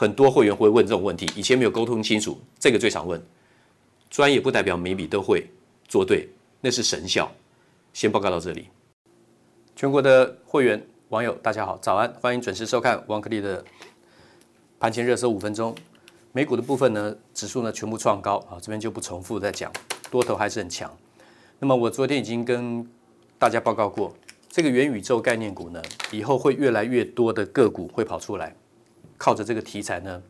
很多会员会问这种问题，以前没有沟通清楚，这个最常问。专业不代表每笔都会做对，那是神效。先报告到这里。全国的会员网友大家好，早安，欢迎准时收看王可立的盘前热搜五分钟。美股的部分呢，指数呢全部创高啊，这边就不重复再讲，多头还是很强。那么我昨天已经跟大家报告过，这个元宇宙概念股呢，以后会越来越多的个股会跑出来。靠着这个题材呢，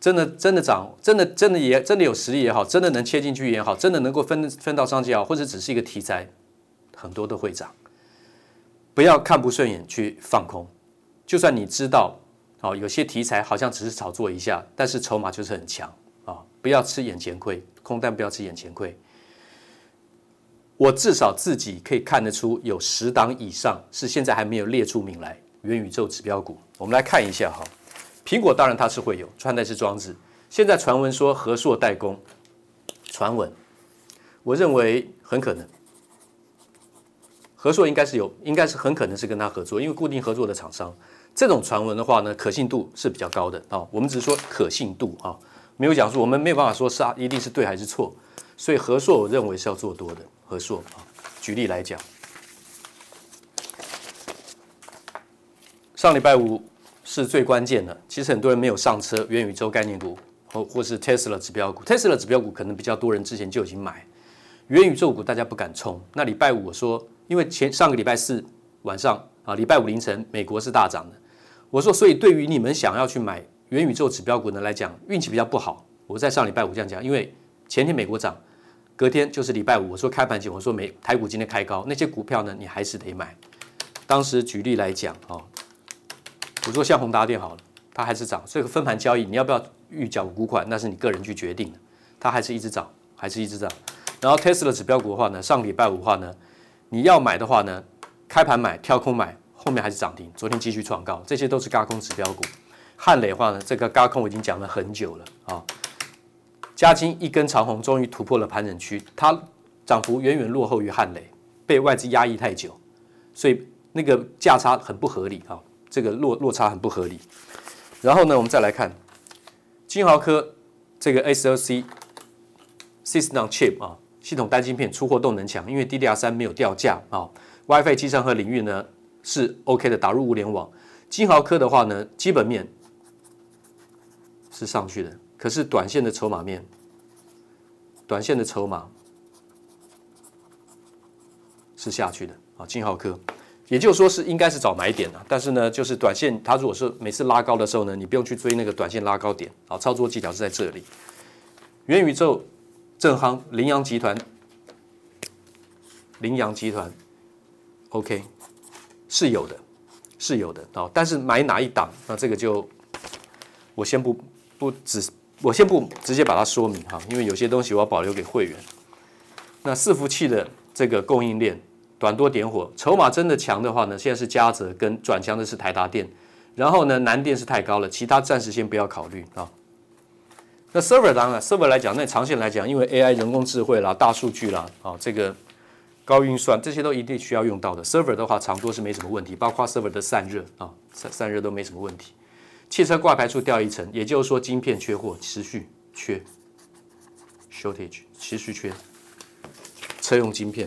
真的真的涨，真的真的也真的有实力也好，真的能切进去也好，真的能够分分到商机也好，或者只是一个题材，很多都会涨。不要看不顺眼去放空，就算你知道哦，有些题材好像只是炒作一下，但是筹码就是很强啊、不要吃眼前亏，空单不要吃眼前亏。我至少自己可以看得出有十档以上是现在还没有列出名来元宇宙指标股，我们来看一下哈。苹果当然它是会有穿戴式装置，现在传闻说和硕代工，传闻，我认为很可能，和硕应该是有，应该是很可能是跟他合作，因为固定合作的厂商，这种传闻的话呢，可信度是比较高的。啊、我们只是说可信度啊、没有讲说我们没有办法说是啊，一定是对还是错，所以和硕我认为是要做多的，和硕。啊、举例来讲，上礼拜五。是最关键的。其实很多人没有上车，元宇宙概念股或或是 Tesla 指标股，Tesla 指标股可能比较多人之前就已经买，元宇宙股大家不敢冲。那礼拜五我说，因为前上个礼拜四晚上啊，礼拜五凌晨美国是大涨的，我说，所以对于你们想要去买元宇宙指标股呢来讲，运气比较不好。我在上礼拜五这样讲，因为前天美国涨，隔天就是礼拜五，我说开盘前我说美台股今天开高，那些股票呢你还是得买。当时举例来讲啊。我说像宏达电好了，它还是涨，所以分盘交易你要不要预缴股款，那是你个人去决定的。它还是一直涨，还是一直涨。然后 Tesla 指标股的话呢，上礼拜五的话呢，你要买的话呢，开盘买，跳空买，后面还是涨停。昨天继续创高，这些都是轧空指标股。汉磊的话呢，这个轧空我已经讲了很久了啊。嘉金一根长红，终于突破了盘整区，它涨幅远远落后于汉磊，被外资压抑太久，所以那个价差很不合理啊，这个落落差很不合理。然后呢，我们再来看金豪科这个 SoC System on Chip 啊，系统单晶片出货动能强，因为 DDR 三没有掉价啊，WiFi 机上和领域呢是 OK 的，打入物联网。金豪科的话呢，基本面是上去的，可是短线的筹码面，短线的筹码是下去的啊，金豪科。也就是说是应该是找买点的，但是呢，就是短线它如果是每次拉高的时候呢，你不用去追那个短线拉高点，好，操作技巧是在这里。元宇宙正夯，羚羊集团，羚羊集团，OK，是有的，是有的啊，但是买哪一档，那这个就我先不不只，我先不直接把它说明哈，因为有些东西我要保留给会员。那伺服器的这个供应链。短多点火，筹码真的强的话呢，现在是嘉泽跟转强的是台达电，然后呢，南电是太高了，其他暂时先不要考虑啊。那 server 当然，server 来讲，那长线来讲，因为 AI 人工智慧啦、大数据啦，啊，这个高运算这些都一定需要用到的。server 的话，长多是没什么问题，包括 server 的散热啊，散散热都没什么问题。汽车挂牌处掉一层，也就是说晶片缺货，持续缺，shortage 持续缺，车用晶片。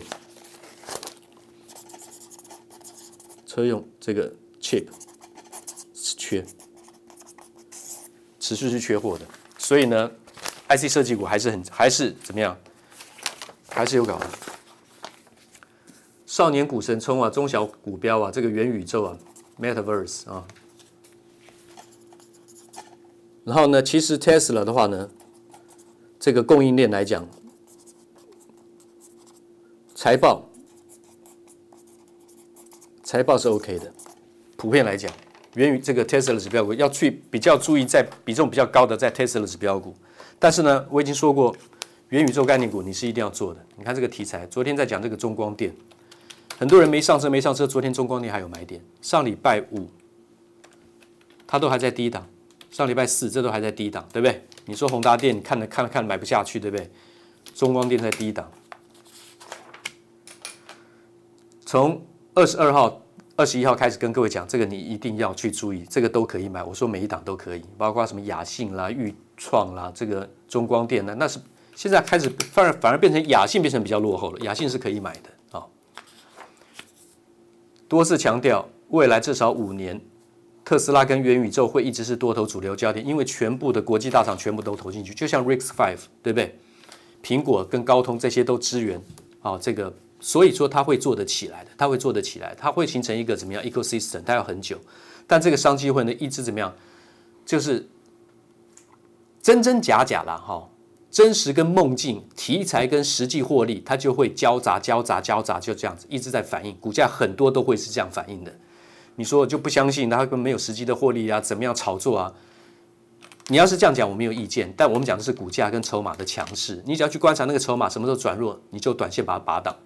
车用这个 chip 是缺，持续是缺货的，所以呢，IC 设计股还是很还是怎么样，还是有搞的。少年股神冲啊，中小股标啊，这个元宇宙啊，Metaverse 啊，然后呢，其实 Tesla 的话呢，这个供应链来讲，财报。财报是 OK 的，普遍来讲，源于这个 Tesla 指标股要去比较注意，在比重比较高的在 Tesla 指标股。但是呢，我已经说过，元宇宙概念股你是一定要做的。你看这个题材，昨天在讲这个中光电，很多人没上车没上车，昨天中光电还有买点。上礼拜五，它都还在低档，上礼拜四这都还在低档，对不对？你说宏达电，你看了看了看买不下去，对不对？中光电在低档，从二十二号。二十一号开始跟各位讲，这个你一定要去注意，这个都可以买。我说每一档都可以，包括什么亚信啦、钰创啦、这个中光电呢，那是现在开始反而反而变成亚信变成比较落后了。亚信是可以买的啊。多次强调，未来至少五年，特斯拉跟元宇宙会一直是多头主流焦点，因为全部的国际大厂全部都投进去，就像 RISC-V 对不对？苹果跟高通这些都支援啊，这个。所以说它会做得起来的，它会做得起来，它会形成一个怎么样 ecosystem？它要很久，但这个商机会呢一直怎么样？就是真真假假啦，哈，真实跟梦境，题材跟实际获利，它就会交杂、交杂、交杂，就这样子一直在反应，股价很多都会是这样反应的。你说我就不相信它根本没有实际的获利啊？怎么样炒作啊？你要是这样讲，我没有意见，但我们讲的是股价跟筹码的强势，你只要去观察那个筹码什么时候转弱，你就短线把它拔档。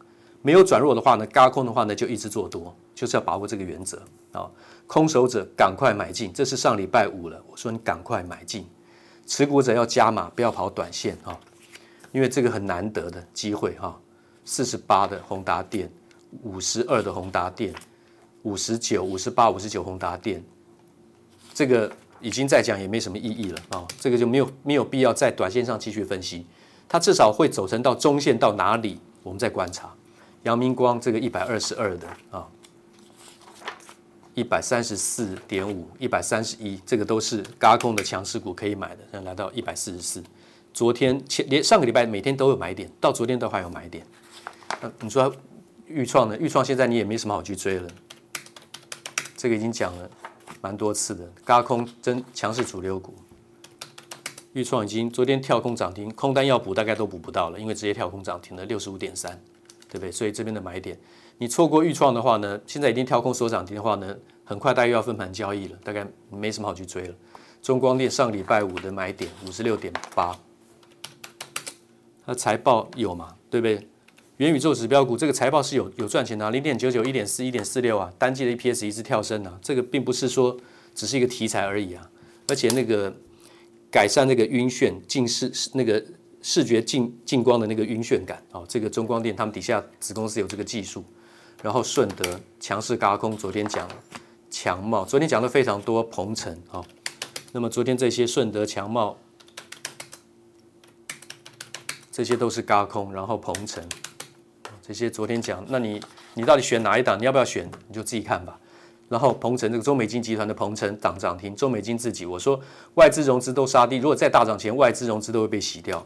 没有转弱的话呢，轧空的话呢，就一直做多，就是要把握这个原则啊。空手者赶快买进，这是上礼拜五了，我说你赶快买进，持股者要加码，不要跑短线啊，因为这个很难得的机会哈。四十八的宏达电，五十二的宏达电，五十九、五十八、五十九宏达电，这个已经再讲也没什么意义了啊，这个就没有没有必要在短线上继续分析，它至少会走成到中线到哪里，我们再观察。阳明光这个一百二十二的啊，一百三十四点五，一百三十一，这个都是轧空的强势股可以买的。现在来到一百四十四，昨天前连上个礼拜每天都有买点，到昨天都还有买点。那你说预创呢？预创现在你也没什么好去追了，这个已经讲了蛮多次的，轧空真强势主流股。预创已经昨天跳空涨停，空单要补大概都补不到了，因为直接跳空涨停了六十五点三。对不对？所以这边的买点，你错过预创的话呢，现在已经跳空锁涨停的话呢，很快大约要分盘交易了，大概没什么好去追了。中光电上礼拜五的买点五十六点八，它财报有嘛？对不对？元宇宙指标股这个财报是有有赚钱的，零点九九、一点四、一点四六啊，单季的 EPS 一直跳升啊，这个并不是说只是一个题材而已啊，而且那个改善那个晕眩近视那个。视觉近近光的那个晕眩感啊，这个中光电他们底下子公司有这个技术，然后顺德强势轧空，昨天讲强茂，昨天讲的非常多，鹏程啊，那么昨天这些顺德强茂这些都是轧空，然后鹏程这些昨天讲，那你你到底选哪一档？你要不要选？你就自己看吧。然后鹏程这个中美金集团的鹏程涨涨停，中美金自己我说外资融资都杀低，如果再大涨前外资融资都会被洗掉。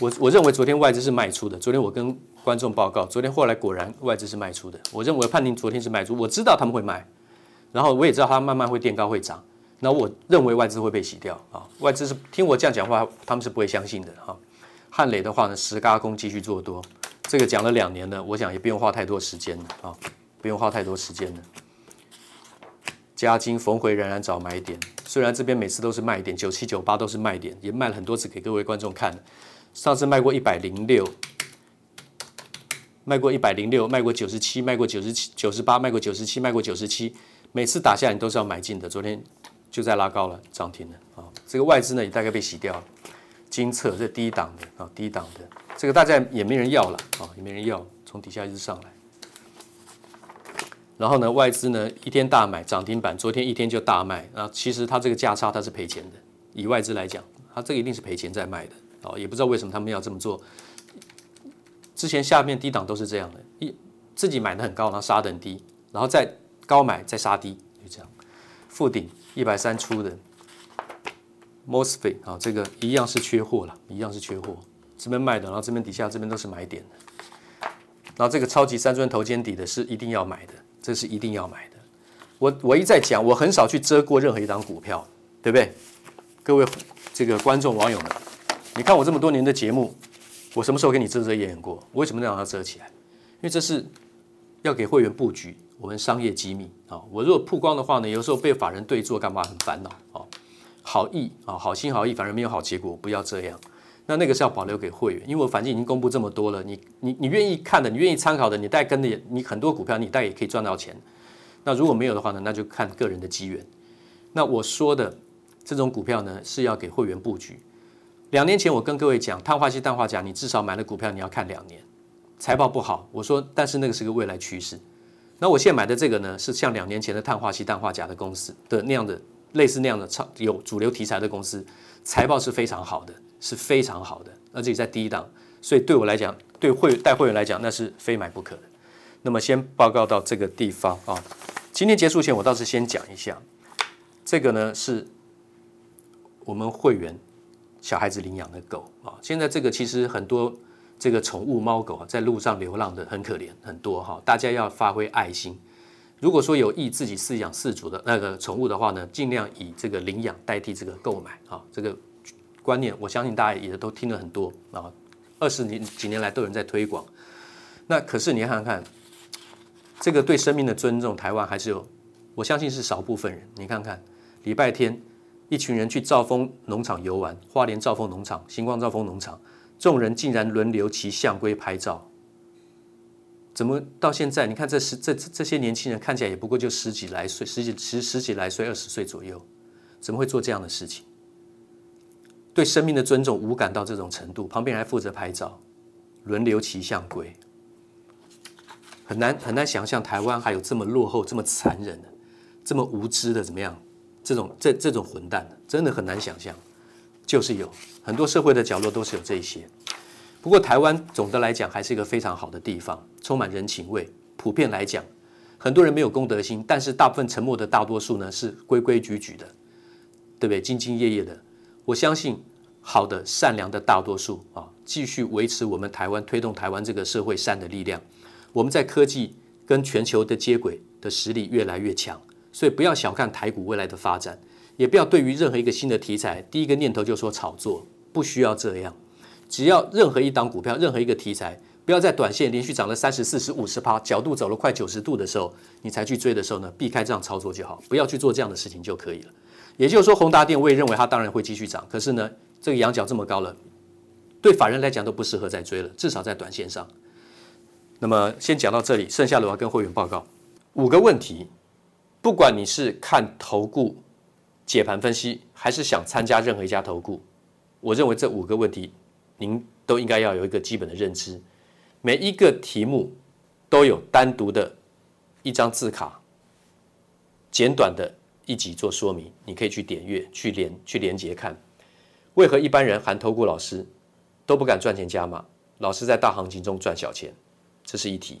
我我认为昨天外资是卖出的，昨天我跟观众报告，昨天后来果然外资是卖出的。我认为判定昨天是卖出，我知道他们会卖，然后我也知道他慢慢会垫高会涨，那我认为外资会被洗掉啊。外资是听我这样讲话，他们是不会相信的哈。汉磊的话呢，十轧空继续做多，这个讲了两年了，我想也不用花太多时间了啊，不用花太多时间了。嘉金逢回仍然找买点，虽然这边每次都是卖点，九七九八都是卖点，也卖了很多次给各位观众看。上次卖过一百零六。卖过一百零六，卖过九十七，卖过九十七，九十八，卖过九十七，卖过九十七，每次打下来你都是要买进的。昨天就在拉高了，涨停了啊！这个外资呢也大概被洗掉了。精测这低档的啊，低档的这个大家也没人要了啊，也没人要，从底下一直上来。然后呢，外资呢一天大买涨停板，昨天一天就大卖啊。其实它这个价差它是赔钱的，以外资来讲，它这个一定是赔钱在卖的哦，也不知道为什么他们要这么做。之前下面低档都是这样的，一自己买的很高，然后杀的很低，然后再高买再杀低，就这样。富鼎一百三出的，MOSFET 啊，这个一样是缺货了，一样是缺货，这边卖的，然后这边底下这边都是买点的。然后这个超级三尊头肩底的是一定要买的，这是一定要买的。我我一再讲，我很少去遮过任何一档股票，对不对？各位这个观众网友们，你看我这么多年的节目。我什么时候给你遮遮掩掩过？我为什么让它遮起来？因为这是要给会员布局我们商业机密啊！我如果曝光的话呢，有时候被法人对坐干嘛很烦恼啊！好意啊，好心好意，反而没有好结果，不要这样。那那个是要保留给会员，因为我反正已经公布这么多了，你你你愿意看的，你愿意参考的，你带跟的，你很多股票你带也可以赚到钱。那如果没有的话呢，那就看个人的机缘。那我说的这种股票呢，是要给会员布局。两年前我跟各位讲，碳化硅、氮化钾，你至少买了股票你要看两年，财报不好，我说，但是那个是个未来趋势。那我现在买的这个呢，是像两年前的碳化硅、氮化钾的公司的那样的，类似那样的超有主流题材的公司，财报是非常好的，是非常好的，而且在低档，所以对我来讲，对会带会员来讲，那是非买不可的。那么先报告到这个地方啊，今天结束前我倒是先讲一下，这个呢是我们会员。小孩子领养的狗啊，现在这个其实很多这个宠物猫狗啊，在路上流浪的很可怜，很多哈，大家要发挥爱心。如果说有意自己饲养饲主的那个宠物的话呢，尽量以这个领养代替这个购买啊，这个观念我相信大家也都听了很多啊，二十年几年来都有人在推广。那可是你看看这个对生命的尊重，台湾还是有，我相信是少部分人。你看看礼拜天。一群人去兆丰农场游玩，花莲兆丰农场、星光兆丰农场，众人竟然轮流骑象龟拍照。怎么到现在？你看这十这这些年轻人看起来也不过就十几来岁，十几十十几来岁，二十岁左右，怎么会做这样的事情？对生命的尊重无感到这种程度，旁边还负责拍照，轮流骑象龟，很难很难想象台湾还有这么落后、这么残忍的、这么无知的怎么样？这种这这种混蛋真的很难想象，就是有很多社会的角落都是有这些。不过台湾总的来讲还是一个非常好的地方，充满人情味。普遍来讲，很多人没有公德心，但是大部分沉默的大多数呢是规规矩矩的，对不对？兢兢业业的。我相信好的善良的大多数啊，继续维持我们台湾推动台湾这个社会善的力量。我们在科技跟全球的接轨的实力越来越强。所以不要小看台股未来的发展，也不要对于任何一个新的题材，第一个念头就说炒作，不需要这样。只要任何一档股票，任何一个题材，不要在短线连续涨了三十、四十、五十趴，角度走了快九十度的时候，你才去追的时候呢，避开这样操作就好，不要去做这样的事情就可以了。也就是说，宏达电我也认为它当然会继续涨，可是呢，这个羊角这么高了，对法人来讲都不适合再追了，至少在短线上。那么先讲到这里，剩下的我要跟会员报告五个问题。不管你是看投顾解盘分析，还是想参加任何一家投顾，我认为这五个问题您都应该要有一个基本的认知。每一个题目都有单独的一张字卡，简短的一集做说明，你可以去点阅、去连、去连接看。为何一般人含投顾老师都不敢赚钱加码？老师在大行情中赚小钱，这是一题。